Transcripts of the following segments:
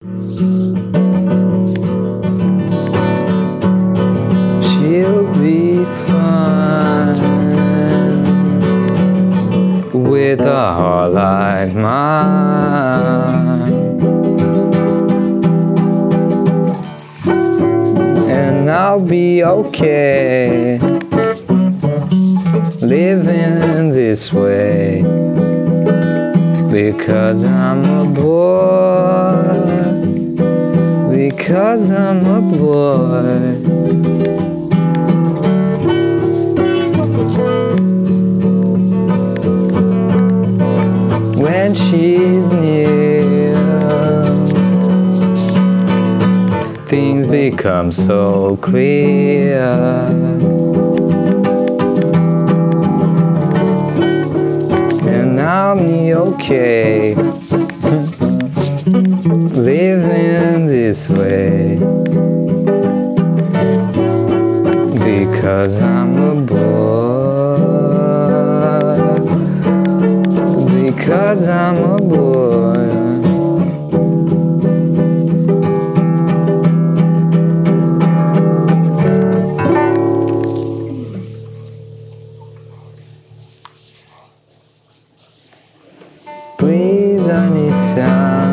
She'll be fine with a heart like mine. And I'll be okay living this way because I'm a boy. Because I'm a boy. when she's near. Things become so clear. And I'm okay way because I'm a boy. Because I'm a boy. Please, I need time.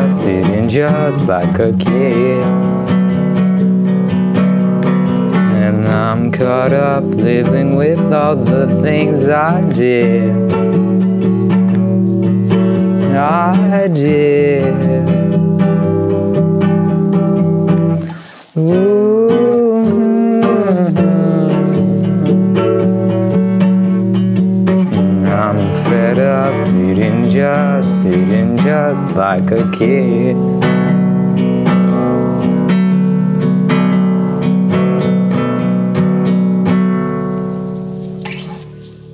Just, eating just like a kid. And I'm caught up living with all the things I did. I did. Just, eating just like a kid.